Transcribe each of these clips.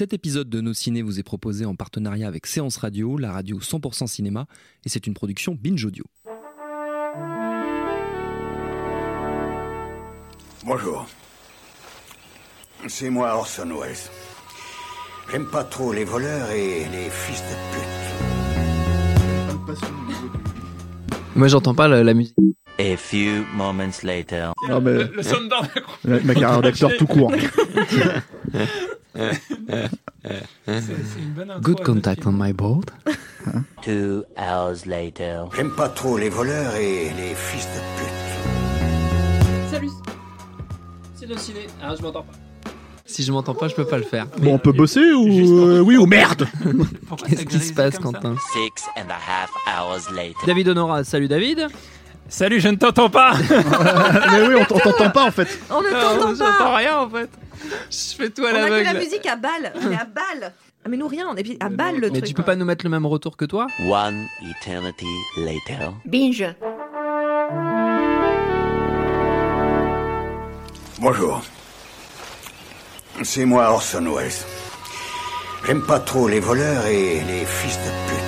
Cet épisode de Nos Ciné vous est proposé en partenariat avec Séance Radio, la radio 100% cinéma, et c'est une production Binge Audio. Bonjour. C'est moi Orson Welles. J'aime pas trop les voleurs et les fils de pute. Moi, j'entends pas la, la musique. A few moments later. Non, mais Le ma carrière d'acteur tout court. C'est c'est une bonne intro Good contact on my board. Two hours later. J'aime pas trop les voleurs et les fils de pute. Salut C'est le ciné. Ah, je m'entends pas. Si je m'entends pas, je peux pas le faire. Bon, on peut bosser ou euh, oui ou merde Qu'est-ce qui se passe, Quentin? Six and a half hours later. David Honora, salut David. Salut, je ne t'entends pas Mais oui, on on t'entend pas en fait. On ne Non, t'entend J'entends pas rien en fait. Je fais tout à On a que la l'aveugle. musique à balle On est à balle ah, Mais nous rien, on est à balle le Mais truc. tu peux pas nous mettre le même retour que toi? One eternity later. Binge Bonjour. C'est moi Orson Welles. J'aime pas trop les voleurs et les fils de pute.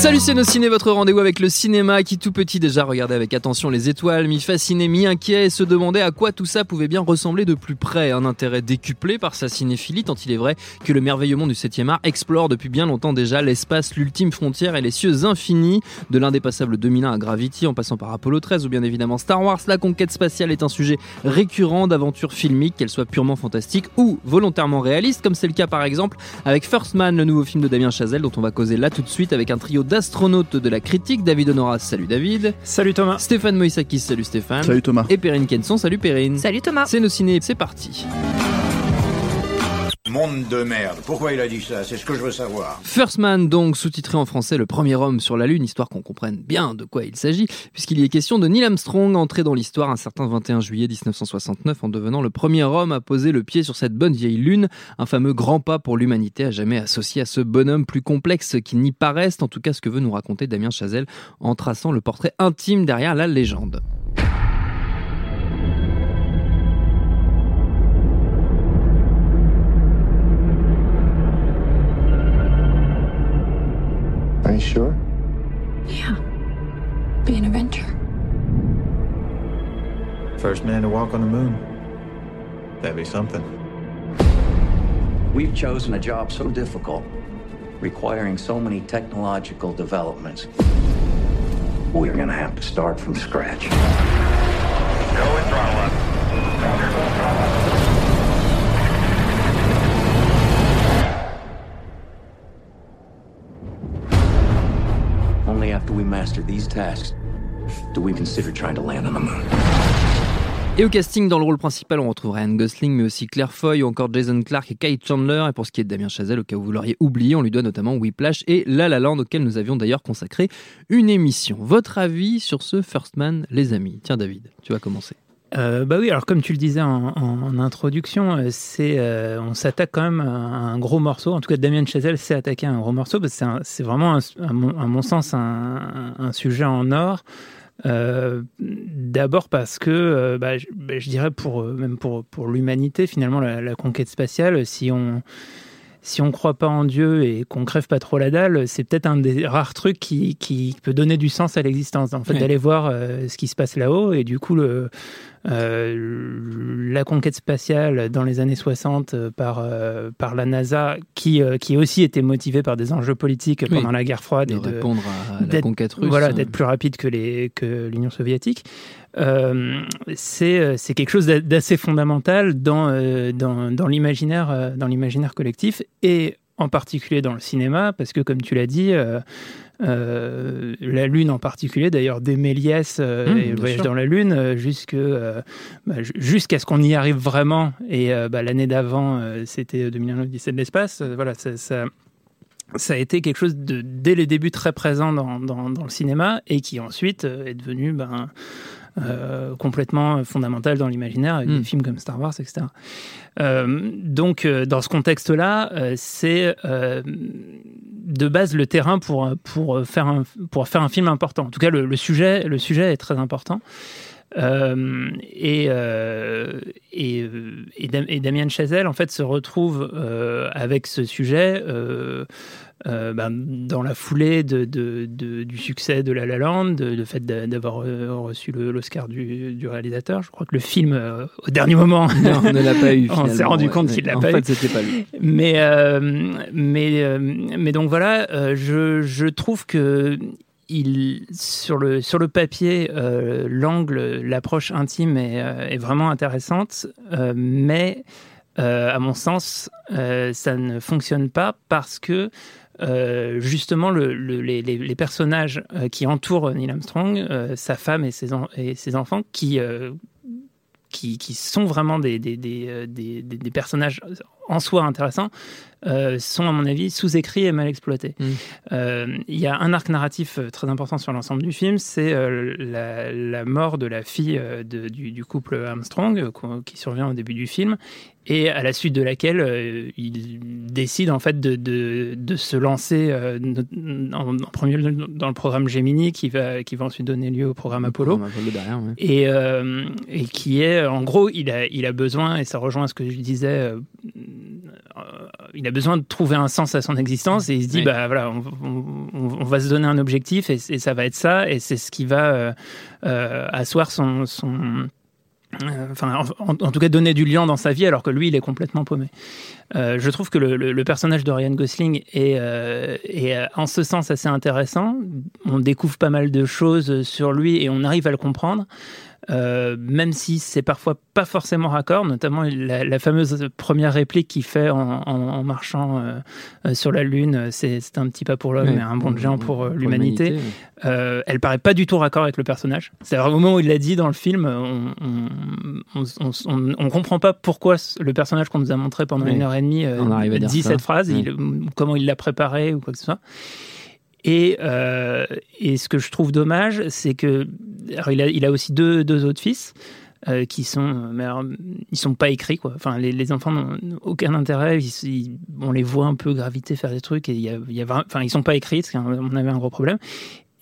Salut c'est nos ciné, votre rendez-vous avec le cinéma qui tout petit déjà regardait avec attention les étoiles, mi-fasciné, mi-inquiet et se demandait à quoi tout ça pouvait bien ressembler de plus près. Un intérêt décuplé par sa cinéphilie tant il est vrai que le merveilleux monde du 7 art explore depuis bien longtemps déjà l'espace, l'ultime frontière et les cieux infinis. De l'indépassable 2001 à Gravity en passant par Apollo 13 ou bien évidemment Star Wars, la conquête spatiale est un sujet récurrent d'aventure filmique, qu'elle soit purement fantastique ou volontairement réaliste, comme c'est le cas par exemple avec First Man, le nouveau film de Damien Chazelle dont on va causer là tout de suite avec un trio d'astronautes de la critique, David Honoras, salut David, Salut Thomas Stéphane Moïsakis, salut Stéphane, Salut Thomas. et Perrine Kenson, salut Perrine. Salut Thomas C'est nos ciné, c'est parti. Monde de merde. Pourquoi il a dit ça? C'est ce que je veux savoir. First Man, donc sous-titré en français Le premier homme sur la Lune, histoire qu'on comprenne bien de quoi il s'agit, puisqu'il y est question de Neil Armstrong, entré dans l'histoire un certain 21 juillet 1969 en devenant le premier homme à poser le pied sur cette bonne vieille Lune, un fameux grand pas pour l'humanité à jamais associé à ce bonhomme plus complexe qu'il n'y paraisse, en tout cas ce que veut nous raconter Damien Chazelle en traçant le portrait intime derrière la légende. You sure? Yeah. Be an adventure. First man to walk on the moon. That'd be something. We've chosen a job so difficult, requiring so many technological developments. We're gonna have to start from scratch. Only we master these tasks do we consider trying to land on the moon? Et au casting, dans le rôle principal, on retrouve Ryan Gosling, mais aussi Claire Foy ou encore Jason Clarke et Kate Chandler. Et pour ce qui est de Damien Chazelle, au cas où vous l'auriez oublié, on lui doit notamment Whiplash et La La Land, auquel nous avions d'ailleurs consacré une émission. Votre avis sur ce First Man, les amis? Tiens, David, tu vas commencer. Euh, bah oui, alors comme tu le disais en, introduction, euh, c'est euh, on s'attaque quand même à un gros morceau. En tout cas, Damien Chazelle s'est attaqué à un gros morceau parce que c'est vraiment, un- à, mon, à mon sens, un, sujet en or. Euh, D'abord parce que, bah, je, bah, je dirais pour même pour pour l'humanité, finalement, la, la conquête spatiale, si on si on croit pas en Dieu et qu'on crève pas trop la dalle, c'est peut-être un des rares trucs qui, qui peut donner du sens à l'existence. En fait, d'aller voir euh, ce qui se passe là-haut et du coup le euh, la conquête spatiale dans les années 60 euh, par, euh, par la NASA, qui, euh, qui aussi était motivée par des enjeux politiques Oui. pendant la guerre froide De et de, répondre à la conquête russe. voilà, d'être plus rapide que les que l'Union soviétique. C'est quelque chose d'a- d'assez fondamental dans dans, dans l'imaginaire dans l'imaginaire collectif et en particulier dans le cinéma parce que comme tu l'as dit euh, euh, la Lune en particulier, d'ailleurs dès Méliès euh, Mmh, et le voyage sûr. dans la Lune, euh, euh, bah, ju- jusqu'à ce qu'on y arrive vraiment. Et bah, l'année d'avant, c'était 2001 l'Odyssée de l'espace. Voilà, ça, ça, ça a été quelque chose de dès les débuts très présent dans, dans, dans le cinéma et qui ensuite est devenu ben, euh, complètement fondamental dans l'imaginaire avec des films comme Star Wars, etc. Euh, donc, euh, dans ce contexte-là, c'est de base le terrain pour, pour, faire un, pour faire un film important. En tout cas, le, le sujet, le sujet est très important. Euh, et, euh, et, et, Dam- et Damien Chazelle, en fait, se retrouve euh, avec ce sujet euh, euh, ben, dans la foulée de, de- de- du succès de La La Land, de, de fait d'a- d'avoir euh, reçu le- l'Oscar du, du réalisateur. Je crois que le film, euh, au dernier moment, Non, on ne l'a pas eu. on s'est rendu ouais. compte qu'il l'a En pas eu. fait, c'était pas lui. Mais, euh, mais, euh, mais donc voilà, euh, je, je trouve que il, sur, le, sur le papier, euh, l'angle, l'approche intime est, euh, est vraiment intéressante, euh, mais euh, à mon sens, euh, ça ne fonctionne pas parce que euh, justement le- le- les, personnages euh, qui entourent Neil Armstrong, euh, sa femme et ses, enfants, qui, euh, qui, sont vraiment euh, des- des- des personnages en soi intéressants, euh, sont à mon avis sous-écrits et mal exploités. Mm. Euh, Il y a un arc narratif euh, très important sur l'ensemble du film, c'est euh, la, la mort de la fille de- du, du couple Armstrong qui survient au début du film et à la suite de laquelle il décide en fait de, de, de se lancer en, en premier dans le programme Gemini qui va, qui va ensuite donner lieu au programme Apollo. Programme Apollo derrière, ouais. Et, et qui est, en gros, il a, il a besoin, et ça rejoint ce que je disais, il a besoin de trouver un sens à son existence et il se dit, Oui. bah voilà, on, on- on va se donner un objectif et, et ça va être ça, et c'est ce qui va euh, euh, asseoir son. son euh, Enfin, en, en tout cas, donner du lien dans sa vie, alors que lui, il est complètement paumé. Euh, je trouve que le, le- le personnage de Ryan Gosling est, euh, est, euh, en ce sens assez intéressant. On découvre pas mal de choses sur lui et on arrive à le comprendre. Euh, même si c'est parfois pas forcément raccord, notamment la, la fameuse première réplique qu'il fait en, en- en marchant euh, euh, sur la Lune, c'est un petit pas pour l'homme, Ouais, mais un bond de géant pour, euh, pour l'humanité. l'humanité, Euh, elle paraît pas du tout raccord avec le personnage. C'est au moment où il l'a dit dans le film, on, on, on, on- comprend pas pourquoi le personnage qu'on nous a montré pendant Ouais. une heure et demie euh, dit cette phrase, Ouais. il- comment il l'a préparé ou quoi que ce soit. Et, euh, et ce que je trouve dommage, c'est que alors il, a, il a aussi deux, deux autres fils euh, qui sont, mais alors, ils sont pas écrits quoi. Enfin, les, les enfants n'ont aucun intérêt. Ils- ils- on les voit un peu graviter, faire des trucs et il y a, il y a vra- enfin, ils sont pas écrits. C'est on avait un gros problème.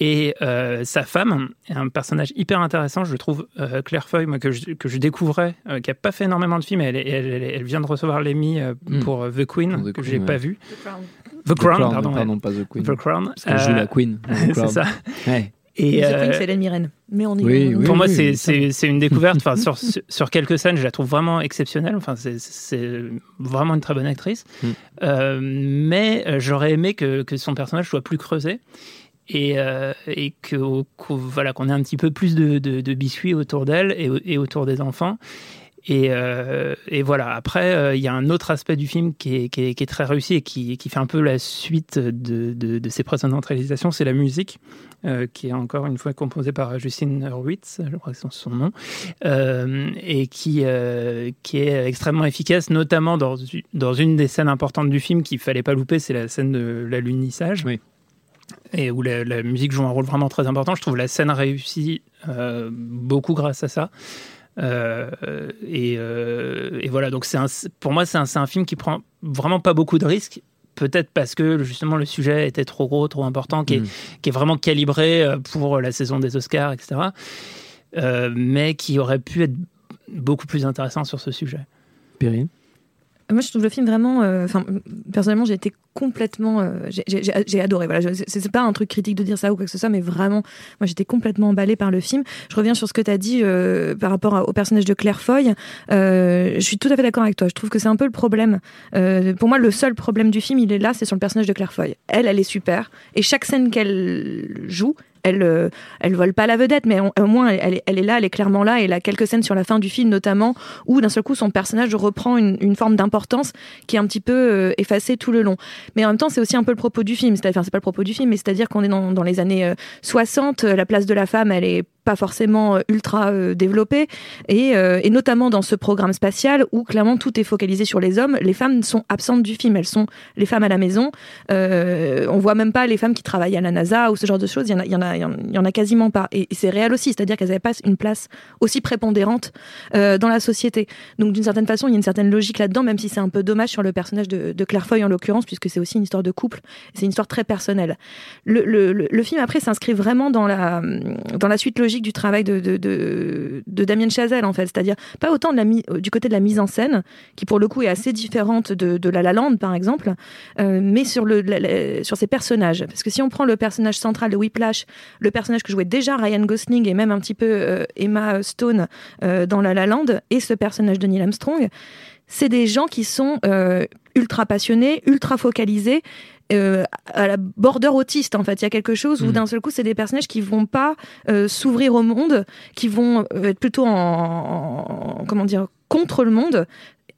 Et euh, sa femme est un personnage hyper intéressant, je trouve. Euh, Claire Foy, moi, que je, que je découvrais, euh, qui a pas fait énormément de films, elle, elle, elle- elle vient de recevoir l'Emmy euh, Mm. pour The Queen, Pour The que j'ai ouais. pas vu. The Crown. The Crown, Crown, pardon. pardon, ouais. pas The Queen. The Crown. Parce qu'elle joue Euh, la Queen. c'est ça. Ouais. Et, The euh, Queen, c'est Hélène Mirren. Mais on y Oui, on- oui. pour moi, c'est- oui, c'est c'est une découverte. Enfin, sur, sur- quelques scènes, je la trouve vraiment exceptionnelle. Enfin, c'est- c'est vraiment une très bonne actrice. Mm. Euh, mais euh, j'aurais aimé que, que son personnage soit plus creusé. Et, euh, et que qu'au- voilà qu'on ait un petit peu plus de, de, de biscuits autour d'elle et, et autour des enfants. Et, euh, et voilà. Après, euh, il y a un autre aspect du film qui est, qui est, qui est très réussi et qui, qui fait un peu la suite de, de, de ses précédentes réalisations, c'est la musique, euh, qui est encore une fois composée par Justine Hurwitz, je crois que c'est son nom, et qui, qui est extrêmement efficace, notamment dans, dans une des scènes importantes du film qu'il fallait pas louper, c'est la scène de l'alunissage. Oui. Et où la, la musique joue un rôle vraiment très important. Je trouve la scène réussie euh, beaucoup grâce à ça. Euh, et, euh, et voilà, donc c'est pour moi, c'est un, film qui prend vraiment pas beaucoup de risques. Peut-être parce que justement le sujet était trop gros, trop important, qui est, Mm. qui est vraiment calibré euh, pour la saison des Oscars, etc. Euh, mais qui aurait pu être beaucoup plus intéressant sur ce sujet. Perrine? Moi, je trouve le film vraiment. euh, personnellement, j'ai été complètement. euh, j'ai- adoré. Voilà, c'est pas un truc critique de dire ça ou quoi que ce soit, mais vraiment, moi, j'étais complètement emballée par le film. Je reviens sur ce que tu as dit euh, par rapport au personnage de Claire Foy. Euh, je suis tout à fait d'accord avec toi. Je trouve que c'est un peu le problème. Pour moi, le seul problème du film, il est là, c'est sur le personnage de Claire Foy. Elle, elle est super. Et chaque scène qu'elle joue, elle, euh, elle vole pas la vedette, mais au moins elle, elle est- elle là, elle est clairement là. Et il a quelques scènes sur la fin du film, notamment, où d'un seul coup son personnage reprend une, forme d'importance qui est un petit peu euh, effacée tout le long. Mais en même temps, c'est aussi un peu le propos du film. C'est-à-dire, c'est pas le propos du film, mais c'est-à-dire qu'on est dans, les années euh, 60. euh, La place de la femme, elle est pas forcément euh, ultra euh, développée, et, euh, et notamment dans ce programme spatial où clairement tout est focalisé sur les hommes. Les femmes sont absentes du film. Elles sont les femmes à la maison. On voit même pas les femmes qui travaillent à la NASA ou ce genre de choses. Il y en a, y en a, il y en- a quasiment pas. Et, c'est réel aussi, c'est-à-dire qu'elles n'avaient pas une place aussi prépondérante dans la société. Donc d'une certaine façon, il y a une certaine logique là-dedans, même si c'est un peu dommage sur le personnage de, de Claire Foy en l'occurrence, puisque c'est aussi une histoire de couple. C'est une histoire très personnelle. Le, le, le, le film après s'inscrit vraiment dans la dans la suite logique du travail de, de, Damien Chazelle, en fait. C'est-à-dire, pas autant de la euh, du côté de la mise en scène, qui pour le coup est assez différente de, La La Land, par exemple, euh, mais sur, le, sur ses personnages. Parce que si on prend le personnage central de Whiplash, le personnage que jouait déjà Ryan Gosling et même un petit peu euh, Emma Stone dans La La Land, et ce personnage de Neil Armstrong, c'est des gens qui sont ultra passionnés, ultra focalisés, euh, à la border autiste en fait. Il y a quelque chose où Mhm. d'un seul coup, c'est des personnages qui vont pas euh, s'ouvrir au monde, qui vont euh, être plutôt en, en- comment dire contre le monde.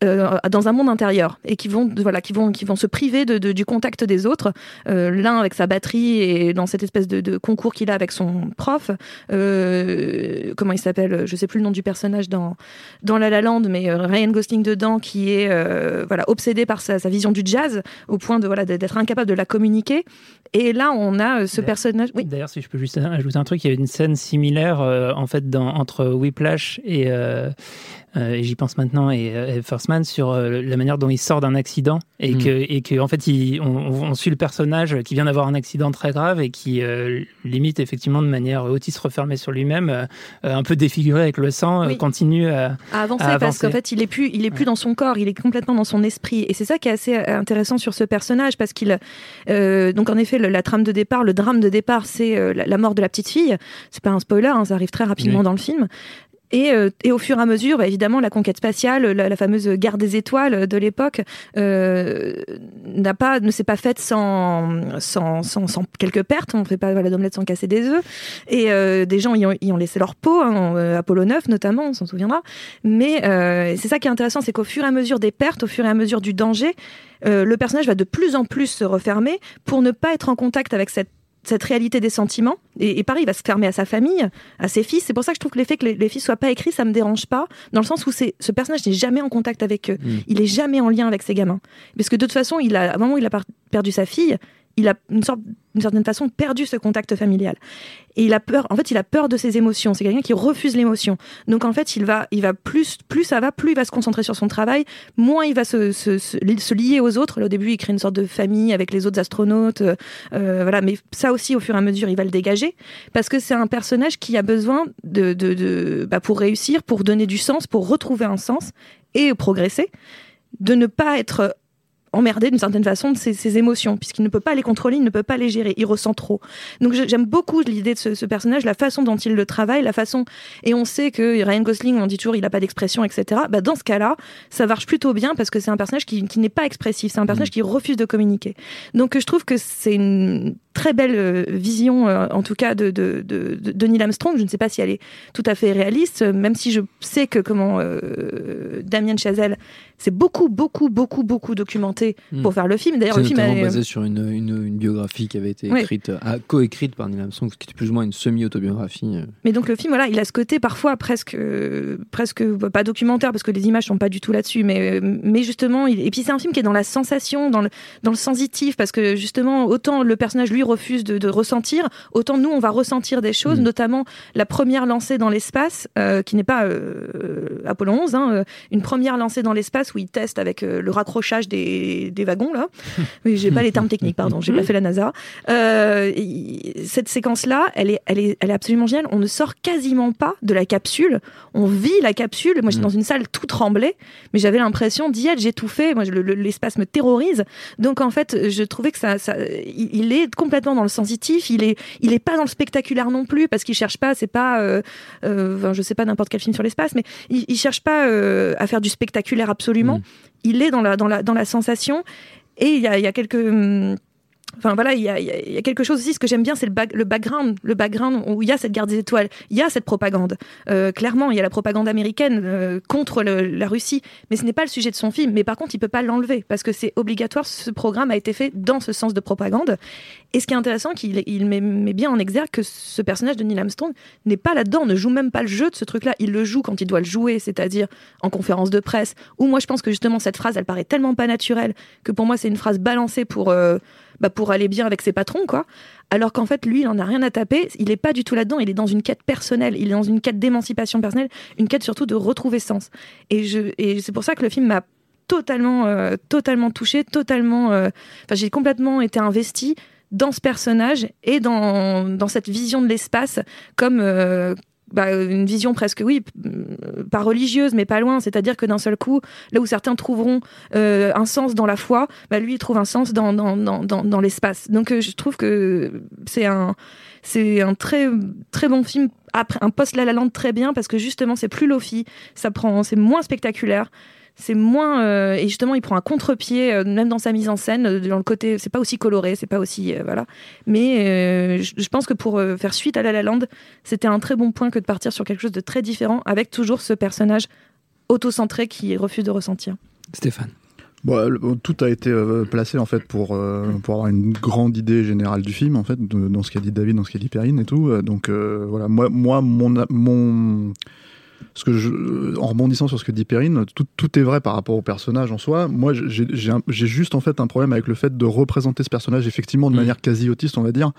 Euh, dans un monde intérieur et qui vont voilà qui vont qui vont se priver de, de- du contact des autres euh, l'un avec sa batterie et dans cette espèce de, de concours qu'il a avec son prof euh, comment il s'appelle je sais plus le nom du personnage dans dans La La Land mais euh, Ryan Gosling dedans qui est euh, voilà obsédé par sa, sa vision du jazz au point de voilà d'être incapable de la communiquer et là on a euh, ce personnage oui D'ailleurs, si je peux juste ajouter un truc, il y a une scène similaire euh, en fait dans, entre Whiplash et, euh, euh, et j'y pense maintenant et, et First Man sur euh, la manière dont il sort d'un accident et Mm. que et que en fait il, on, on suit le personnage qui vient d'avoir un accident très grave et qui euh, limite effectivement de manière autiste refermée sur lui-même, un peu défiguré avec le sang, euh, Oui. continue à, à avancer, à parce qu'en fait il est plus il est plus dans son corps il est complètement dans son esprit et c'est ça qui est assez intéressant sur ce personnage parce qu'il euh, donc en effet le- la trame de départ le drame de départ c'est euh, la, la mort de la petite fille c'est pas un spoiler hein, ça arrive très rapidement Oui. dans le film et, euh, et au fur et à mesure, bah, évidemment, la conquête spatiale, la, la fameuse guerre des étoiles de l'époque, euh, n'a pas, ne s'est pas faite sans, sans, sans, sans quelques pertes. On ne fait pas voilà, d'omelette sans casser des œufs. Et euh, des gens y ont, y ont laissé leur peau, hein, Apollo 9 notamment, on s'en souviendra. Mais c'est ça qui est intéressant, c'est qu'au fur et à mesure des pertes, au fur et à mesure du danger, euh, le personnage va de plus en plus se refermer pour ne pas être en contact avec cette cette réalité des sentiments. Et, et pareil il va se fermer à sa famille à ses fils. C'est pour ça que je trouve que l'effet que les, les fils soient pas écrits ça me dérange pas dans le sens où c'est ce personnage n'est jamais en contact avec eux. Mm. il est jamais en lien avec ses gamins. Parce que de toute façon il a à un moment où il a perdu sa fille il a une sorte d'une certaine façon perdu ce contact familial. Et il a peur en fait il a peur de ses émotions. C'est quelqu'un qui refuse l'émotion. Donc en fait il va il va plus plus ça va plus il va se concentrer sur son travail moins il va se, se, lier aux autres. Au début il crée une sorte de famille avec les autres astronautes euh, euh, voilà. Mais ça aussi au fur et à mesure il va le dégager parce que c'est un personnage qui a besoin de, de, de bah, pour réussir pour donner du sens pour retrouver un sens et progresser de ne pas être emmerdé d'une certaine façon de ses, ses émotions, puisqu'il ne peut pas les contrôler, il ne peut pas les gérer, il ressent trop. Donc j'aime beaucoup l'idée de ce, ce personnage, la façon dont il le travaille, la façon... Et on sait que Ryan Gosling, on dit toujours, il n'a pas d'expression, etc. Bah, dans ce cas-là, ça marche plutôt bien, parce que c'est un personnage qui, qui n'est pas expressif, c'est un personnage qui refuse de communiquer. Donc je trouve que c'est une très belle euh, vision, euh, en tout cas, de, de, de, de- Neil Armstrong. Je ne sais pas si elle est tout à fait réaliste, euh, même si je sais que comment euh, Damien Chazelle s'est beaucoup, beaucoup, beaucoup, beaucoup documenté Hmm. pour faire le film. D'ailleurs, le film est- basé sur une, une, une biographie qui avait été Oui. écrite, euh, coécrite par Neil Armstrong, qui était plus ou moins une semi-autobiographie. euh. Mais donc le film, voilà, il a ce côté parfois presque, euh, presque pas documentaire parce que les images sont pas du tout là-dessus, mais euh, mais justement, il... et puis c'est un film qui est dans la sensation, dans le dans le sensitif, parce que justement, autant le personnage lui refuse de, de ressentir, autant nous on va ressentir des choses, Mm. notamment la première lancée dans l'espace, euh, qui n'est pas euh, Apollo 11, hein, une première lancée dans l'espace où il teste avec le raccrochage des, des wagons là. Oui, j'ai pas les termes techniques, pardon, j'ai pas fait la NASA. Euh, cette séquence-là, elle est, elle, est, elle est absolument géniale. On ne sort quasiment pas de la capsule. On vit la capsule. Moi, j'étais Mm. dans une salle tout tremblée, mais j'avais l'impression d'y être. J'ai tout fait. Moi, le- l'espace me terrorise. Donc, en fait, je trouvais que ça, ça il, est complètement dans le sensitif. Il est, il est pas dans le spectaculaire non plus parce qu'il cherche pas. C'est pas, euh, euh, je sais pas n'importe quel film sur l'espace, mais il, il cherche pas euh, à faire du spectaculaire absolument. Mm. Il est dans la, dans la, dans la sensation. Et il y a, il y a quelques. Enfin voilà, il y a, quelque chose aussi. Ce que j'aime bien, c'est le, back- le background, le background où il y a cette guerre des étoiles, il y a cette propagande. Euh, clairement, il y a la propagande américaine euh, contre la Russie, mais ce n'est pas le sujet de son film. Mais par contre, il peut pas l'enlever parce que c'est obligatoire. Ce programme a été fait dans ce sens de propagande. Et ce qui est intéressant, qu'il il met, bien en exergue que ce personnage de Neil Armstrong n'est pas là-dedans, ne joue même pas le jeu de ce truc-là. Il le joue quand il doit le jouer, c'est-à-dire en conférence de presse. Où moi, je pense que justement cette phrase, elle paraît tellement pas naturelle que pour moi, c'est une phrase balancée pour euh, bah, pour aller bien avec ses patrons, quoi. Alors qu'en fait, lui, il en a rien à taper. Il est pas du tout là-dedans. Il est dans une quête personnelle. Il est dans une quête d'émancipation personnelle, une quête surtout de retrouver sens. Et et c'est pour ça que le film m'a totalement, euh, totalement touché, totalement. euh, Enfin, j'ai complètement été investie dans ce personnage et dans, dans cette vision de l'espace comme, euh, bah, une vision presque, oui, euh, pas religieuse, mais pas loin. C'est-à-dire que d'un seul coup, là où certains trouveront euh, un sens dans la foi, bah, lui, il trouve un sens dans, dans, dans, dans, l'espace. Donc, euh, je trouve que c'est un, c'est un très, très bon film. Après, un post La La Land très bien parce que justement, c'est plus lofi, ça prend, c'est moins spectaculaire. C'est moins euh, et justement il prend un contre-pied euh, même dans sa mise en scène euh, dans le côté c'est pas aussi coloré c'est pas aussi euh, voilà mais euh, je pense que pour euh, faire suite à La La Land c'était un très bon point que de partir sur quelque chose de très différent avec toujours ce personnage autocentré qui refuse de ressentir. Stéphane. Bon, le- bon, tout a été euh, placé en fait pour euh, pour avoir une grande idée générale du film en fait de- dans ce qu'a dit David, dans ce qu'a dit Perrine et tout. Euh, Donc euh, voilà, moi moi mon mon ce que je, en rebondissant sur ce que dit Perrine, tout, tout est vrai par rapport au personnage en soi. Moi, j'ai juste en fait un problème avec le fait de représenter ce personnage effectivement de manière quasi autiste, on va dire,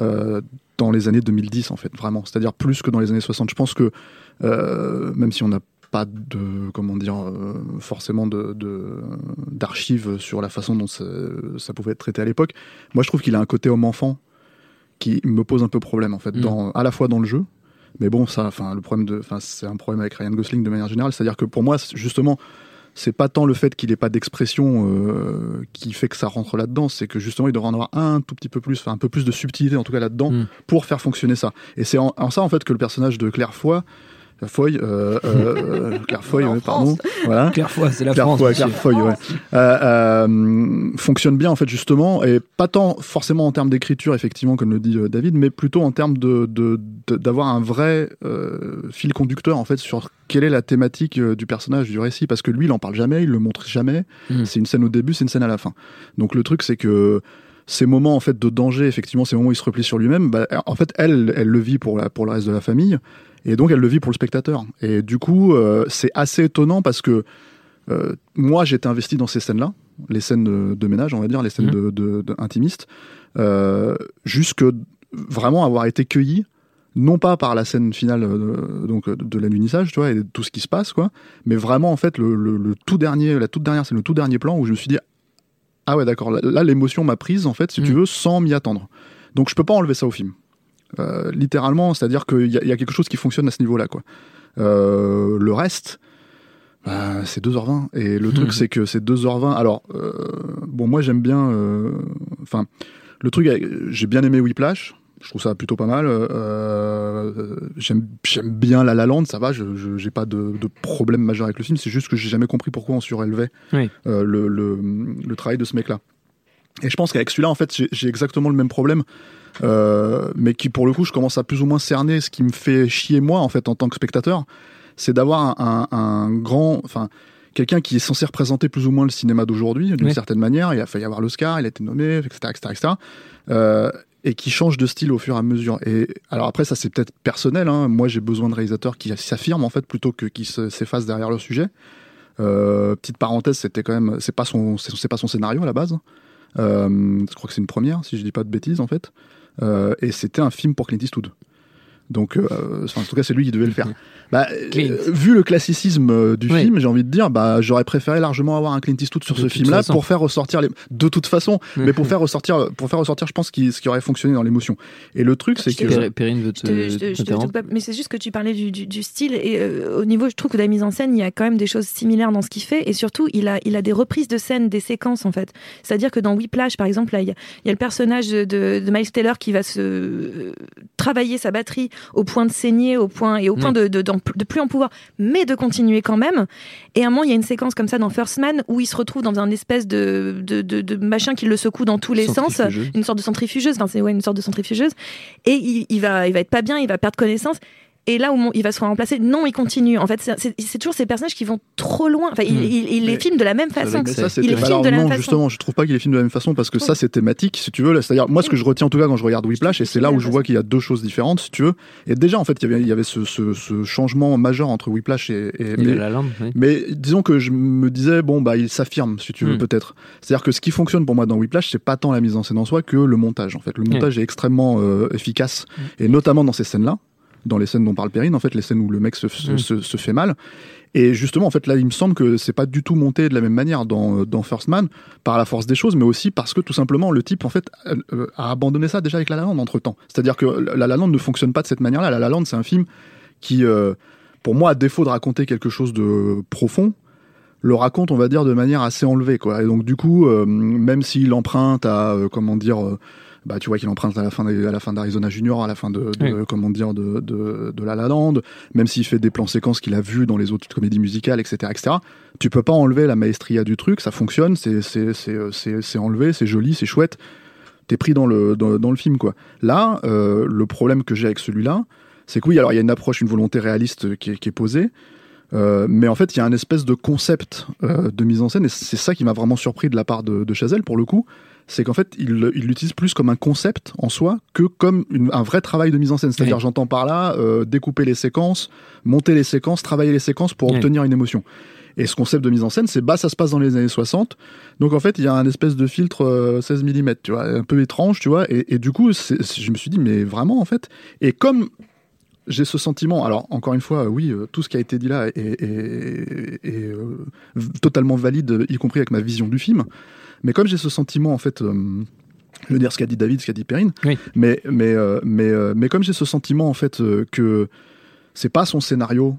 euh, dans les années 2010 en fait, vraiment. C'est-à-dire plus que dans les années 60. Je pense que euh, même si on n'a pas de comment dire euh, forcément de d'archives sur la façon dont ça, ça pouvait être traité à l'époque. Moi, je trouve qu'il a un côté homme enfant qui me pose un peu problème en fait, Mm. dans, à la fois dans le jeu, mais bon, ça, enfin, le problème de, enfin, c'est un problème avec Ryan Gosling de manière générale, c'est-à-dire que pour moi, justement, c'est pas tant le fait qu'il ait pas d'expression euh, qui fait que ça rentre là-dedans, c'est que justement il devrait en avoir un tout petit peu plus, enfin un peu plus de subtilité en tout cas là-dedans Mm. pour faire fonctionner ça. Et c'est en, en ça en fait que le personnage de Claire Foy, Foy, euh, euh, Claire Foy, ouais, pardon, voilà. Claire Foy, c'est la Claire France. Foy, monsieur. Claire Foy, ouais. Euh, euh, fonctionne bien en fait justement et pas tant forcément en termes d'écriture effectivement comme le dit euh, David mais plutôt en termes de de- de- d'avoir un vrai euh, fil conducteur en fait sur quelle est la thématique euh, du personnage du récit parce que lui il en parle jamais il le montre jamais Mm. c'est une scène au début c'est une scène à la fin donc le truc c'est que ces moments en fait de danger effectivement ces moments où il se replie sur lui-même bah, en fait elle elle le vit pour la pour le reste de la famille et donc elle le vit pour le spectateur et du coup euh, c'est assez étonnant parce que euh, moi, j'étais investi dans ces scènes-là, les scènes de, de ménage, on va dire, les scènes de, de- de intimistes, euh, jusque vraiment avoir été cueilli, non pas par la scène finale euh, donc de, l'alunissage, tu vois, et tout ce qui se passe, quoi, mais vraiment en fait le, le- le tout dernier, la toute dernière, c'est le tout dernier plan où je me suis dit ah ouais d'accord, là, l'émotion m'a prise en fait, si tu veux, sans m'y attendre. Donc je peux pas enlever ça au film. Euh, littéralement, c'est-à-dire qu'il y, a- il y a quelque chose qui fonctionne à ce niveau-là, quoi. Euh, le reste, bah, c'est 2h20. Et le truc, c'est que c'est 2h20. Alors, euh, bon, moi, j'aime bien. euh, Enfin, le truc, j'ai bien aimé Whiplash. Je trouve ça plutôt pas mal. Euh, j'aime, bien La La Land, ça va. Je, j'ai pas de, de problème majeur avec le film. C'est juste que j'ai jamais compris pourquoi on surélevait Oui. le, le, le travail de ce mec-là. Et je pense qu'avec celui-là, en fait, j'ai, exactement le même problème. Euh, mais qui pour le coup je commence à plus ou moins cerner ce qui me fait chier moi en fait en tant que spectateur c'est d'avoir un, un- un grand enfin quelqu'un qui est censé représenter plus ou moins le cinéma d'aujourd'hui d'une Oui. certaine manière il a failli avoir l'Oscar il a été nommé etc etc etc euh, et qui change de style au fur et à mesure et alors après ça c'est peut-être personnel hein. moi j'ai besoin de réalisateurs qui s'affirment en fait plutôt que qui se- s'effacent derrière leur sujet euh, petite parenthèse c'était quand même c'est pas son c'est pas son scénario à la base je crois que c'est une première si je dis pas de bêtises en fait euh, et c'était un film pour Clint Eastwood. Donc, euh, en tout cas, c'est lui qui devait le faire. Bah, euh, vu le classicisme euh, du film, j'ai envie de dire, bah, j'aurais préféré largement avoir un Clint Eastwood sur De ce film-là pour faire ressortir les. De toute façon, mais pour faire ressortir, pour faire ressortir, je pense qu'il- ce qui aurait fonctionné dans l'émotion. Et le truc, c'est que. Péri- Perrine veut te- je te- je te- je te coupe, mais c'est juste que tu parlais du, du- du style et euh, au niveau, je trouve que de la mise en scène, il y a quand même des choses similaires dans ce qu'il fait et surtout, il a, il a des reprises de scènes, des séquences en fait. C'est-à-dire que dans Whiplash, par exemple, là, il y a, il y a le personnage de, de Miles Taylor qui va se euh, travailler sa batterie au point de saigner, au point et au point de, de, de plus en pouvoir, mais de continuer quand même. Et à un moment, il y a une séquence comme ça dans First Man où il se retrouve dans un espèce de, de, machin qui le secoue dans tous les sens, une sorte de centrifugeuse. Enfin, c'est ouais, une sorte de centrifugeuse. Et il, il va, il va être pas bien, il va perdre connaissance. Et là où mon- il va se remplacer, non, il continue. En fait, c'est- toujours ces personnages qui vont trop loin. Enfin, il, Hmm. il- il les filme de la même façon. Ça, il les filme de la même non, façon. justement, je trouve pas qu'il est filmé de la même façon parce que ça, c'est thématique, si tu veux. C'est-à-dire, moi, ce que je retiens en tout cas quand je regarde Whiplash, et c'est là où je vois qu'il y a deux choses différentes, si tu veux. Et déjà, en fait, il y avait, il y avait ce, ce- ce changement majeur entre Whiplash et, et, mais, La La Land, oui. mais disons que je me disais, bon, bah, il s'affirme, si tu veux, Hmm. peut-être. C'est-à-dire que ce qui fonctionne pour moi dans Whiplash, c'est pas tant la mise en scène en soi que le montage, en fait. Le montage est extrêmement euh, efficace, et notamment dans ces scènes-là, dans les scènes dont parle Perrine, en fait, les scènes où le mec se, se, se- se fait mal. Et justement, en fait, là, il me semble que c'est pas du tout monté de la même manière dans, euh, dans First Man, par la force des choses, mais aussi parce que tout simplement, le type, en fait, euh, euh, a abandonné ça déjà avec La La Land entre temps. C'est-à-dire que La La Land ne fonctionne pas de cette manière-là. La La Land, c'est un film qui, euh, pour moi, à défaut de raconter quelque chose de profond, le raconte, on va dire, de manière assez enlevée, quoi. Et donc, du coup, euh, même s'il emprunte à, euh, comment dire, bah, tu vois qu'il emprunte à la fin, à la fin d'Arizona Junior, à la fin de, de- Oui. comment dire, de, de, de La La Land, même s'il fait des plans séquences qu'il a vus dans les autres comédies musicales, etc., etc. Tu peux pas enlever la maestria du truc, ça fonctionne, c'est, c'est, c'est, c'est, c'est enlevé, c'est joli, c'est chouette. T'es pris dans le, dans, dans le film, quoi. Là, euh, le problème que j'ai avec celui-là, c'est que oui, alors il y a une approche, une volonté réaliste qui est, qui est posée, euh, mais en fait, il y a un espèce de concept euh, de mise en scène, et c'est ça qui m'a vraiment surpris de la part de, de Chazelle, pour le coup, c'est qu'en fait, il il l'utilise plus comme un concept en soi que comme une- un vrai travail de mise en scène. C'est-à-dire, Oui. j'entends par là, euh, découper les séquences, monter les séquences, travailler les séquences pour Oui. obtenir une émotion. Et ce concept de mise en scène, c'est bah ça se passe dans les années 60. Donc en fait, il y a un espèce de filtre euh, 16 mm, tu vois, un peu étrange, tu vois. Et, et du coup, je me suis dit, mais vraiment, en fait. Et comme j'ai ce sentiment, alors encore une fois, oui, euh, tout ce qui a été dit là est, est- est, euh, v- totalement valide, y compris avec ma vision du film. Mais comme j'ai ce sentiment, en fait. euh, je veux dire ce qu'a dit David, ce qu'a dit Perrine, Oui. mais mais euh, mais euh, mais comme j'ai ce sentiment en fait euh, que c'est pas son scénario,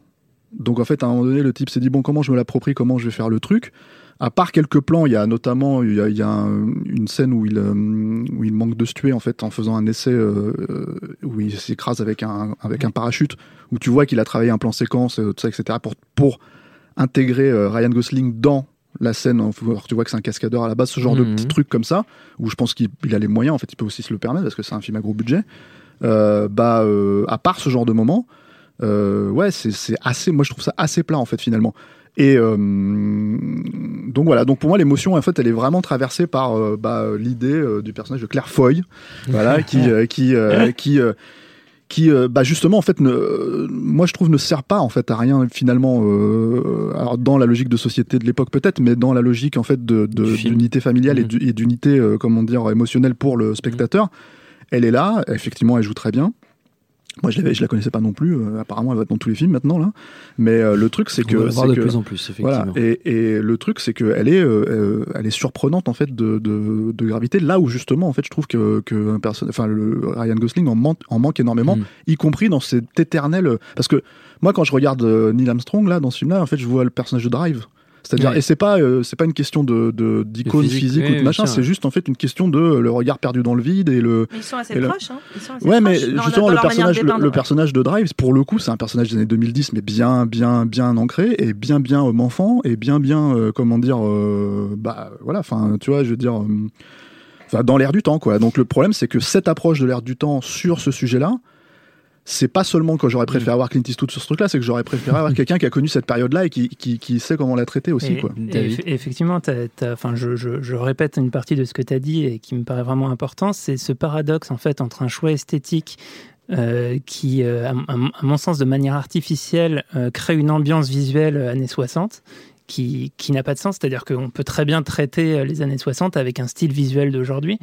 donc en fait à un moment donné le type s'est dit bon comment je me l'approprie, comment je vais faire le truc? À part quelques plans, il y a notamment il y a, il y a un- une scène où il où il manque de se tuer en fait en faisant un essai où il s'écrase avec un avec un parachute où tu vois qu'il a travaillé un plan séquence tout ça etc pour pour intégrer Ryan Gosling dans la scène. Alors, tu vois que c'est un cascadeur à la base, ce genre de Mhm. petits trucs comme ça où je pense qu'il il a les moyens. En fait, il peut aussi se le permettre parce que c'est un film à gros budget. Euh, bah euh, à part ce genre de moment, euh, ouais c'est assez. Moi je trouve ça assez plat en fait finalement. Et donc voilà, donc pour moi l'émotion en fait elle est vraiment traversée par bah, l'idée du personnage de Claire Foy, voilà, qui qui qui qui euh, bah justement en fait ne, moi je trouve ne sert pas en fait à rien finalement euh, alors dans la logique de société de l'époque peut-être mais dans la logique en fait de d'unité familiale et et d'unité euh, comment dire émotionnelle pour le spectateur. Elle est là effectivement elle joue très bien moi je, je la connaissais pas non plus euh, apparemment elle va dans tous les films maintenant là mais euh, le truc c'est que On va voir de que- plus en plus, effectivement. voilà. Et, et le truc, c'est qu'elle est, euh, euh, elle est surprenante en fait de, de, de gravité. Là où justement, en fait, je trouve que, que enfin, le Ryan Gosling en manque, en manque énormément, Mm. y compris dans cet éternel. Parce que moi, quand je regarde euh, Neil Armstrong là dans ce film-là, en fait, je vois le personnage de Drive. C'est-à-dire, Ouais. et c'est pas, euh, c'est pas une question de de- d'icône physique, ou de machin. C'est ouais. juste en fait une question de euh, le regard perdu dans le vide et le. Ils sont assez proches, hein. Ils sont assez Ouais, mais dans- justement, dans le personnage, le, personnage de Drive, pour le coup, c'est un personnage des années 2010, mais bien, bien, bien ancré et bien, bien homme enfant et bien, bien, euh, comment dire, euh, bah voilà, enfin, tu vois, je veux dire, euh, dans l'air du temps, quoi. Donc le problème, c'est que cette approche de l'air du temps sur ce sujet-là, c'est pas seulement que j'aurais préféré avoir Clint Eastwood sur ce truc-là, c'est que j'aurais préféré avoir quelqu'un qui a connu cette période-là et qui, qui, qui sait comment la traiter aussi, Et- quoi. et eff- effectivement, t'as- enfin, je, je- je répète une partie de ce que tu as dit et qui me paraît vraiment important, c'est ce paradoxe en fait entre un choix esthétique euh, qui, euh, à, mon sens, de manière artificielle, euh, crée une ambiance visuelle années 60 qui, qui n'a pas de sens. C'est-à-dire qu'on peut très bien traiter les années 60 avec un style visuel d'aujourd'hui.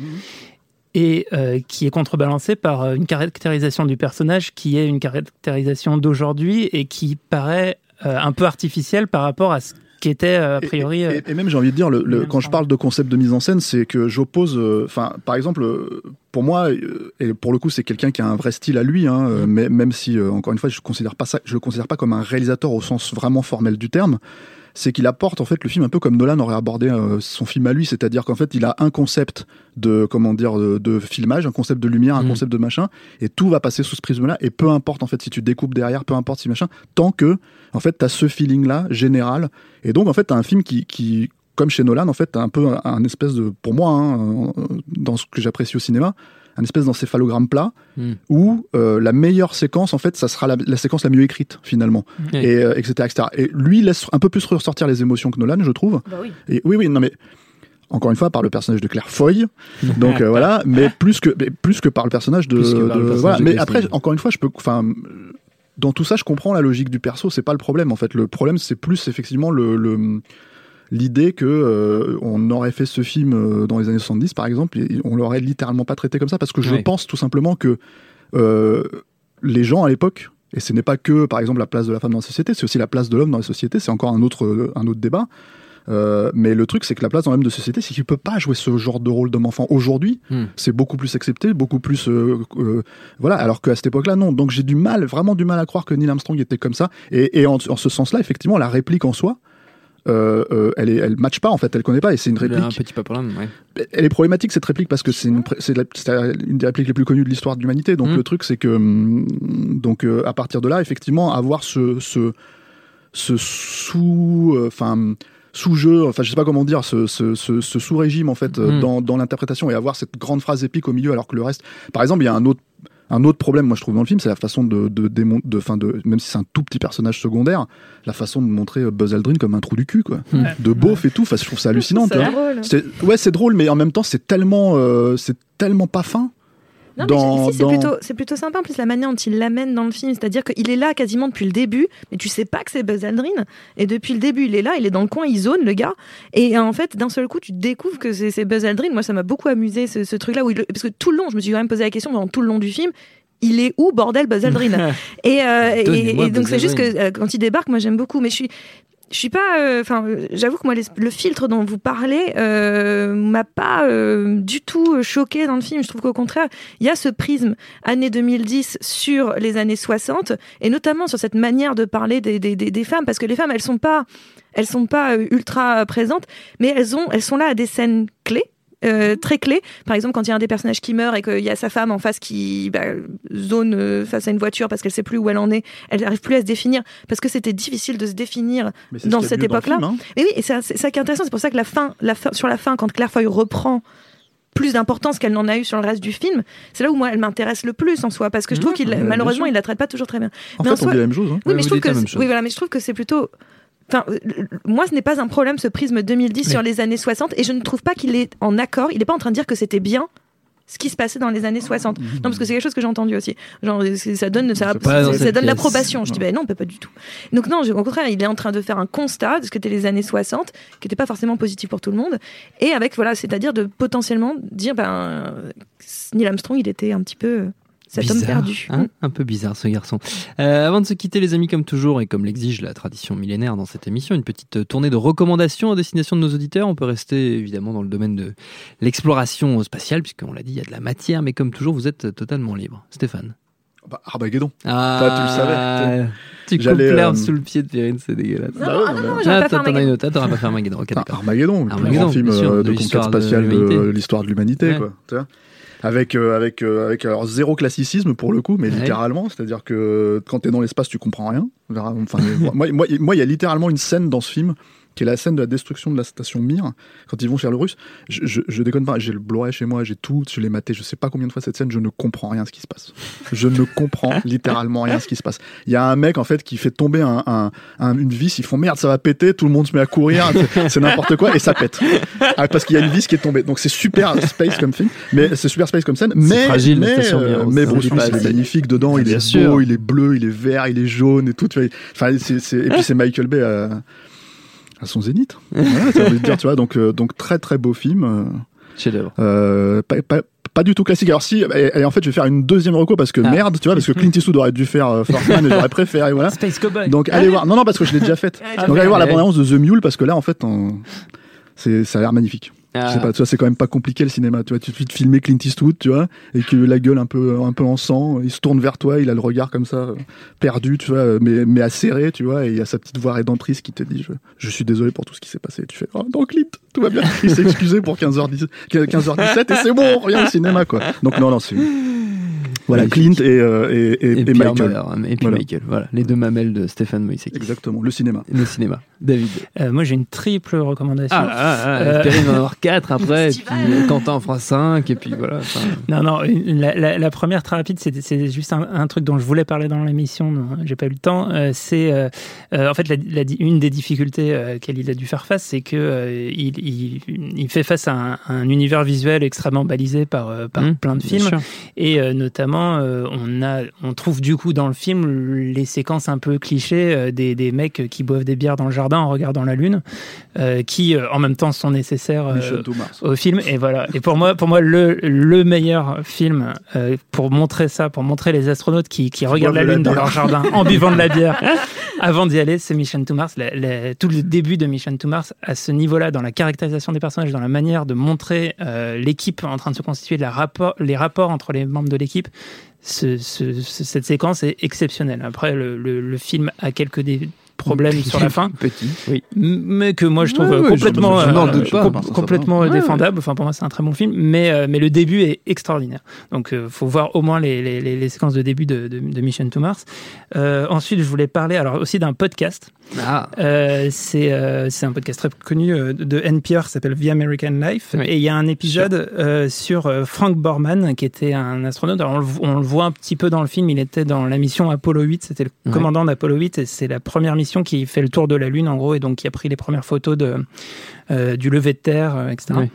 Et euh, qui est contrebalancé par euh, une caractérisation du personnage qui est une caractérisation d'aujourd'hui et qui paraît euh, un peu artificielle par rapport à ce qu'était euh, a priori. euh, Et, et même j'ai envie de dire, le, le- quand je parle de concept de mise en scène, c'est que j'oppose, euh, enfin, par exemple, euh, pour moi, et pour le coup, c'est quelqu'un qui a un vrai style à lui, hein, euh, mais même si, euh, encore une fois, je considère pas ça, je le considère pas comme un réalisateur au sens vraiment formel du terme. C'est qu'il apporte en fait le film un peu comme Nolan aurait abordé euh, son film à lui, c'est-à-dire qu'en fait il a un concept de comment dire de, de filmage, un concept de lumière, un Mhm. concept de machin, et tout va passer sous ce prisme-là. Et peu importe en fait si tu découpes derrière, peu importe si machin, tant que en fait t'as ce feeling-là général. Et donc en fait t'as un film qui, qui comme chez Nolan en fait t'as un peu un, un espèce de, pour moi, hein, euh, dans ce que j'apprécie au cinéma, un espèce d'encéphalogramme plat Mm. où euh, la meilleure séquence en fait ça sera la, la séquence la mieux écrite finalement. Oui. et euh, etc etc et lui laisse un peu plus ressortir les émotions que Nolan je trouve. Bah oui. et oui oui non mais encore une fois par le personnage de Claire Foy. Donc euh, voilà mais plus que mais plus que par le personnage de, Plus que par le de- personnage voilà. de mais après encore une fois je peux enfin dans tout ça je comprends la logique du perso c'est pas le problème en fait. Le problème c'est plus effectivement le, le- l'idée que euh, on aurait fait ce film euh, dans les années 70 par exemple et on l'aurait littéralement pas traité comme ça parce que je Ouais. pense tout simplement que euh, les gens à l'époque et ce n'est pas que par exemple la place de la femme dans la société c'est aussi la place de l'homme dans la société c'est encore un autre un autre débat Euh, mais le truc, c'est que la place dans même de société, c'est qu'il peut pas jouer ce genre de rôle d'homme enfant. Aujourd'hui, Hmm. c'est beaucoup plus accepté, beaucoup plus, euh, euh, voilà. Alors qu'à cette époque-là, non. Donc j'ai du mal, vraiment du mal à croire que Neil Armstrong était comme ça. Et, et en, en ce sens-là, effectivement, la réplique en soi. Euh, euh, elle est, elle match pas en fait, elle connaît pas et c'est une Il y a un réplique. petit pas ouais. Elle est problématique cette réplique parce que c'est une, c'est des répliques les plus connues de l'histoire de l'humanité. Donc Mm. le truc c'est que hum, donc euh, à partir de là, effectivement, avoir ce ce, ce sous enfin sous-jeu, enfin je sais pas comment dire, ce, ce, ce, ce sous-régime en fait euh, Mm. dans, dans l'interprétation et avoir cette grande phrase épique au milieu alors que le reste. Par exemple, il y a un autre un autre problème, moi je trouve dans le film, c'est la façon de, de, démon- de, fin de, même si c'est un tout petit personnage secondaire, la façon de montrer euh, Buzz Aldrin comme un trou du cul, quoi, de beauf et tout. Enfin, je trouve ça hallucinant. tu C'est vois. drôle. C'est- Ouais, c'est drôle, mais en même temps, c'est tellement, euh, c'est tellement pas fin. Non, dans- mais c'est dans- plutôt, c'est plutôt sympa en plus la manière dont il l'amène dans le film. C'est-à-dire qu'il est là quasiment depuis le début, mais tu sais pas que c'est Buzz Aldrin. Et depuis le début, il est là, il est dans le coin, il zone le gars. Et en fait, d'un seul coup, tu découvres que c'est Buzz Aldrin. Moi, ça m'a beaucoup amusé ce, ce truc-là. où il- Parce que tout le long, je me suis quand même posé la question pendant tout le long du film. Il est où, bordel, Buzz Aldrin Et, euh, et- Donnez-moi et donc, c'est juste que euh, quand il débarque, moi, j'aime beaucoup. Mais je suis. Je suis pas, euh, enfin, j'avoue que moi, le filtre dont vous parlez euh, m'a pas euh, du tout choqué dans le film. Je trouve qu'au contraire, il y a ce prisme années 2010 sur les années 60 et notamment sur cette manière de parler des, des, des, des femmes, parce que les femmes, elles sont pas, elles sont pas euh, ultra présentes, mais elles ont, elles sont là à des scènes clés. Euh, très clés. Par exemple, quand il y a un des personnages qui meurt et qu'il y a sa femme en face qui bah, zone euh, face à une voiture parce qu'elle sait plus où elle en est, elle n'arrive plus à se définir parce que c'était difficile de se définir ce dans cette époque-là. hein. Et oui, et c'est ça qui est intéressant. C'est pour ça que la fin, la fin, sur la fin, quand Claire Foy reprend plus d'importance qu'elle n'en a eu sur le reste du film, c'est là où moi elle m'intéresse le plus en soi, parce que je trouve qu'il malheureusement il la traite pas toujours très bien. En Mais fait, en on soi- dit la même chose. hein. Oui, mais je trouve que oui, voilà, mais je trouve que c'est plutôt. Enfin, euh, moi, ce n'est pas un problème ce prisme 2010 sur les années 60, et je ne trouve pas qu'il est en accord. Il n'est pas en train de dire que c'était bien ce qui se passait dans les années 60. Non, parce que c'est quelque chose que j'ai entendu aussi. Genre, c'est- ça donne, ça, donne l'approbation. Je dis, ben non, pas pas du tout. Donc non, au contraire, il est en train de faire un constat de ce qu'étaient les années 60, qui n'était pas forcément positif pour tout le monde, et avec voilà, c'est-à-dire de potentiellement dire, ben, Neil Armstrong, il était un petit peu cet homme Bizarre, perdu. hein un peu bizarre ce garçon. Euh, avant de se quitter les amis comme toujours et comme l'exige la tradition millénaire dans cette émission, une petite euh, tournée de recommandations à destination de nos auditeurs. On peut rester évidemment dans le domaine de l'exploration spatiale puisqu'on l'a dit, il y a de la matière, mais comme toujours vous êtes totalement libre. Stéphane. Bah, Armageddon. Ah, Toi, tu le savais. Tu coupes l'herbe euh, sous le pied de Perrine, c'est dégueulasse. Non, non, ah non, non, j'aurais Ah, pas fait t'en as une Armageddon. autre, ah, t'aurais pas fait Armageddon. Ok, Enfin, d'accord. Armageddon, le plus grand film sûr, de conquête de spatiale de l'humanité. l'histoire de l'humanité, Ouais. Avec, euh, avec, euh, avec alors, zéro classicisme pour le coup, mais Ouais. littéralement, c'est-à-dire que quand t'es dans l'espace, tu comprends rien. Enfin, moi, moi, moi, il y a littéralement une scène dans ce film qui est la scène de la destruction de la station Mir, quand ils vont faire le russe. Je, je, je déconne pas, j'ai le Blu-ray chez moi, j'ai tout, je l'ai maté, je sais pas combien de fois cette scène, je ne comprends rien ce qui se passe. Je ne comprends littéralement rien ce qui se passe. Il y a un mec, en fait, qui fait tomber un, un- un- une vis, ils font merde, ça va péter, tout le monde se met à courir, c'est- n'importe quoi, et ça pète. Ah, parce qu'il y a une vis qui est tombée. Donc c'est super space comme film, mais c'est super space comme scène, mais, fragile, la mais, station euh, Mir, mais Bruce Willis, est magnifique dedans, il est sûr. beau, il est bleu, il est vert, il est jaune et tout. Enfin, c'est- et puis c'est Michael Bay à, à son zénith. Voilà, ça veut dire, tu vois, donc, euh, donc très très beau film. euh, Chef-d'œuvre. euh, pas, pas, pas du tout classique. Alors si, et, et en fait, je vais faire une deuxième reco parce que Ah. merde, tu vois, parce que Clint Eastwood aurait dû faire euh, First Man et j'aurais préféré, voilà. Space Cowboy. Donc allez voir. Non, non, parce que je l'ai déjà faite. Ah, Donc allez voir la bande-annonce de The Mule parce que là, en fait, on- c'est, ça a l'air magnifique. Je sais Ah. pas, tu vois, c'est quand même pas compliqué le cinéma. Tu vois, tu de filmer Clint Eastwood, tu vois, et que la gueule un peu, un peu en sang, il se tourne vers toi, il a le regard comme ça, euh, perdu, tu vois, mais, mais acéré, tu vois, et il y a sa petite voix rédemptrice qui te dit, je, je suis désolé pour tout ce qui s'est passé. Et tu fais, oh, non, Clint, tout va bien. Il s'est excusé pour 15h10, 15h17 et c'est bon, on revient au cinéma, quoi. Donc non, non, c'est, voilà. Clint et, euh, et, et, Et, et Pierre Michael. Maher, et puis Voilà. Michael, voilà, les deux mamelles de Stéphane Moïseki. Exactement, le cinéma. Le cinéma. David. Euh, moi, j'ai une triple recommandation. Ah, ah, ah, Euh, en avoir 4 après, et puis Festival. Quentin en fera 5, et puis voilà. Non, non, une- la, la- la première très rapide, c'est c'est juste un, un truc dont je voulais parler dans l'émission, j'ai pas eu le temps. euh, c'est euh, euh, en fait la, la- une des difficultés euh, auxquelles il a dû faire face, c'est que euh, il, il- il fait face à un, un univers visuel extrêmement balisé par, euh, par Mmh, plein de films, et euh, notamment euh, on a, on trouve du coup dans le film les séquences un peu clichés euh, des, des mecs qui boivent des bières dans le jardin en regardant la lune, euh, qui en même temps sont nécessaires au film. Et voilà. Et pour moi, pour moi, le, le meilleur film pour montrer ça, pour montrer les astronautes qui, qui regardent la lune dans leur jardin en buvant de la bière avant d'y aller, c'est Mission to Mars. La- la- tout le début de Mission to Mars, à ce niveau-là, dans la caractérisation des personnages, dans la manière de montrer l'équipe en train de se constituer, la rapport, les rapports entre les membres de l'équipe, ce- ce- ce- cette séquence est exceptionnelle. Après, le, le- le film a quelques dé- problèmes sur la fin, Petit, oui. mais que moi je trouve complètement, je- je euh, pas. com- complètement défendable. Enfin, pour moi, c'est un très bon film, mais euh, mais le début est extraordinaire. Donc, euh, faut voir au moins les, les, les- les séquences de début de, de, de Mission to Mars. Euh, ensuite, je voulais parler alors aussi d'un podcast. Ah, c'est un podcast très connu de NPR qui s'appelle The American Life. Et il y a un épisode sur Frank Borman, qui était un astronaute. Alors, on, le, on le voit un petit peu dans le film. Il était dans la mission Apollo 8. C'était le commandant d'Apollo 8. Et c'est la première mission qui fait le tour de la Lune, en gros. Et donc, qui a pris les premières photos de, euh, du lever de terre, euh, etc. Ouais.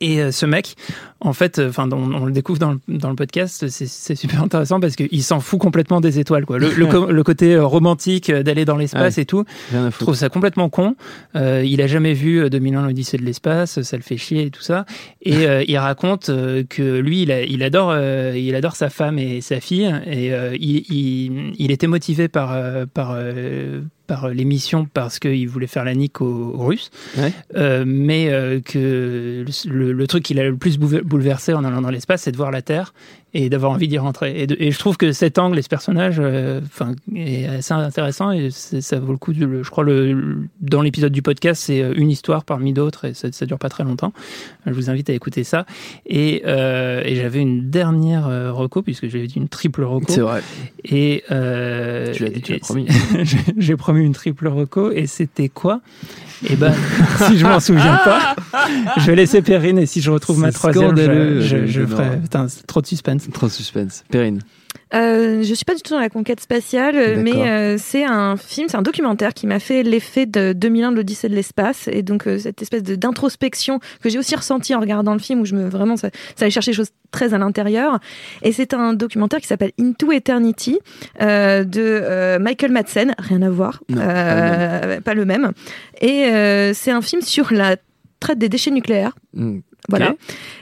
Et euh, ce mec, en fait, euh, enfin, on, on le découvre dans le, dans le podcast, c'est- super intéressant parce qu'il s'en fout complètement des étoiles, quoi. Le, le, co- le côté euh, romantique euh, d'aller dans l'espace et tout, je trouve ça complètement con. Euh, il a jamais vu euh, 2001 l'Odyssée de l'espace, ça le fait chier et tout ça. Et euh, il raconte euh, que lui, il, a- il adore, il adore sa femme et sa fille, et il, il, il était motivé par par par l'émission parce qu'il voulait faire la nique aux, aux Russes, Ouais. Euh, mais euh, que le, le truc qui l'a le plus bouve- bouleversé en allant dans l'espace, c'est de voir la Terre et d'avoir envie d'y rentrer. Et, de- et je trouve que cet angle et ce personnage, euh, est assez intéressant et ça vaut le coup. De, je crois le, le- dans l'épisode du podcast, c'est euh, une histoire parmi d'autres et ça, ça dure pas très longtemps. Je vous invite à écouter ça. Et, euh, et j'avais une dernière reco puisque j'avais dit une triple reco. C'est vrai. Et euh, Tu l'as dit, tu l'as promis. j'ai- promis une triple reco et c'était quoi? Eh ben, si je m'en souviens pas, je vais laisser Perrine et si je retrouve ma troisième, je, ferai. Putain, c'est trop de suspense. Trop de suspense. Perrine. Euh, je suis pas du tout dans la conquête spatiale, euh, mais euh, c'est un film, c'est un documentaire qui m'a fait l'effet de 2001 de l'Odyssée de l'espace et donc euh, cette espèce de d'introspection que j'ai aussi ressenti en regardant le film où je me vraiment ça, ça allait chercher des choses très à l'intérieur et c'est un documentaire qui s'appelle Into Eternity euh, de euh, Michael Madsen, rien à voir, Non, Euh, pas le même, et euh, c'est un film sur la traite des déchets nucléaires. Hmm. Voilà.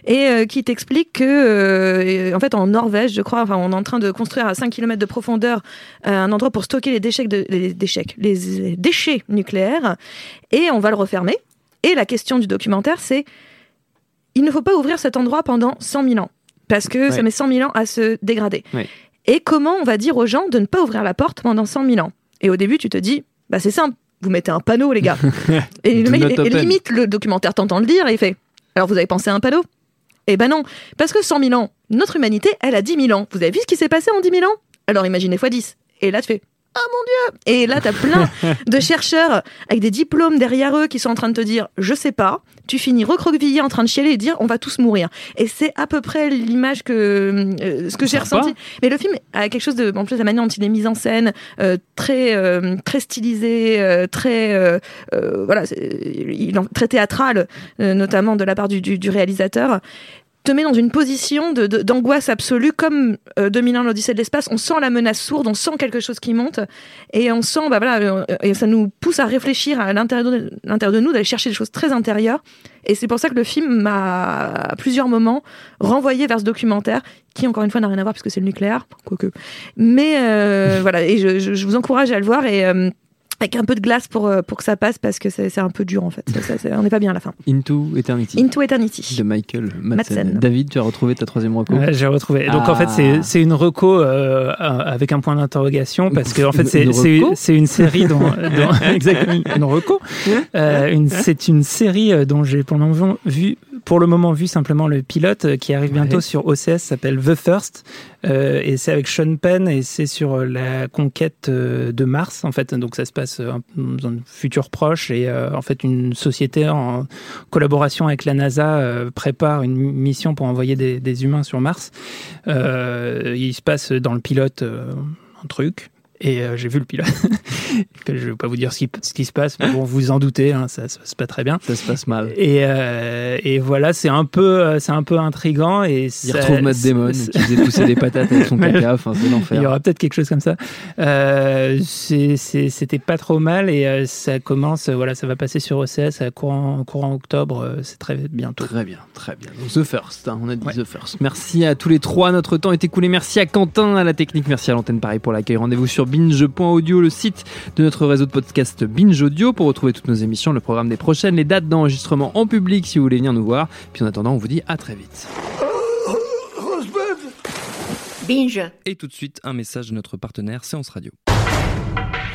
Et euh, qui t'explique que, euh, en fait, en Norvège, je crois, enfin, on est en train de construire à 5 km de profondeur euh, un endroit pour stocker les déchets, de, les déchets, les déchets nucléaires, et on va le refermer. Et la question du documentaire, c'est il ne faut pas ouvrir cet endroit pendant 100 000 ans, parce que ça met 100 000 ans à se dégrader. Ouais. Et comment on va dire aux gens de ne pas ouvrir la porte pendant 100 000 ans? Et au début, tu te dis, bah c'est simple, vous mettez un panneau, les gars. et, le mec, et- limite, le documentaire t'entend le dire et il fait, alors vous avez pensé à un panneau? Eh ben non, parce que 100 000 ans, notre humanité, elle a 10 000 ans. Vous avez vu ce qui s'est passé en 10 000 ans? Alors imaginez fois 10. Et là, tu fais Ah mon Dieu Et là, t'as plein de chercheurs avec des diplômes derrière eux qui sont en train de te dire Je sais pas. Tu finis recroquevillé en train de chialer et dire On va tous mourir. Et c'est à peu près l'image que euh, ce que j'ai ressenti. Mais le film a quelque chose de. En plus, la manière dont il est mis en scène, euh, très, euh, très stylisé, euh, très. euh, euh, voilà, il très théâtral, euh, notamment de la part du, du- du réalisateur te met dans une position d'angoisse absolue, comme euh, 2001 l'Odyssée de l'espace. On sent la menace sourde, on sent quelque chose qui monte, et on sent, bah voilà, euh, et ça nous pousse à réfléchir à l'intérieur de, l'intérieur de nous, d'aller chercher des choses très intérieures. Et c'est pour ça que le film m'a, à plusieurs moments, renvoyé vers ce documentaire, qui encore une fois n'a rien à voir puisque c'est le nucléaire, quoique. Mais euh, voilà, et je, je- je vous encourage à le voir et euh, avec un peu de glace pour, euh, pour que ça passe parce que c'est c'est un peu dur en fait. Ça- ça- ça- on n'est pas bien à la fin. Into Eternity. Into Eternity. de Michael Madsen. Madsen. David, tu as retrouvé ta troisième reco Ouais, j'ai retrouvé. Donc Ah. en fait, c'est- c'est une reco euh, avec un point d'interrogation parce que en fait, c'est une une série dont, dont- exactement une reco. Euh, c'est une série dont j'ai pour le moment vu pour le moment vu simplement le pilote qui arrive bientôt Ouais. sur OCS s'appelle The First euh, et c'est avec Sean Penn et c'est sur la conquête de Mars en fait donc ça se passe euh, dans un futur proche et euh, en fait une société en collaboration avec la NASA euh, prépare une mission pour envoyer des, des humains sur Mars. Il se passe dans le pilote un truc Et euh, j'ai vu le pilote. je ne vais pas vous dire ce qui, ce qui se passe, mais bon, vous vous en doutez, hein, ça, ça se passe pas très bien. Ça se passe mal. Et, euh, et voilà, c'est un peu, euh, c'est un peu intrigant. Et Il ça- retrouve Matt Damon qui faisait pousser des patates avec son caca. Enfin, c'est Il y l'enfer. aura peut-être quelque chose comme ça. Euh, C'était pas trop mal et ça commence, voilà, ça va passer sur OCS à courant, courant octobre, c'est très bientôt. Très bien, très bien. Donc, The First, hein, on a dit The First. Merci à tous les trois, notre temps est écoulé. Merci à Quentin, à la technique, merci à l'antenne Paris pour l'accueil. Rendez-vous sur binge.audio, le site de notre réseau de podcast Binge Audio pour retrouver toutes nos émissions, le programme des prochaines, les dates d'enregistrement en public si vous voulez venir nous voir. Puis en attendant, on vous dit à très vite. Binge. Et tout de suite, un message de notre partenaire Séance Radio.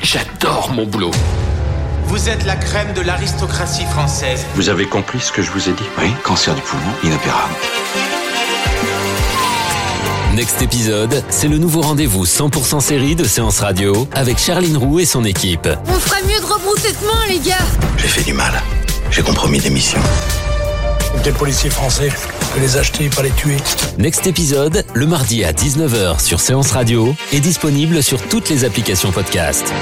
J'adore mon boulot. Vous êtes la crème de l'aristocratie française. Vous avez compris ce que je vous ai dit? Oui, cancer du poumon, inopérable. Next épisode, c'est le nouveau rendez-vous 100% série de Séance Radio avec Charline Roux et son équipe. On ferait mieux de rebrousser de main, les gars. J'ai fait du mal. J'ai compromis des missions. Des policiers français, je peux les acheter, pas les tuer. Next épisode, le mardi à 19h sur Séance Radio, est disponible sur toutes les applications podcast.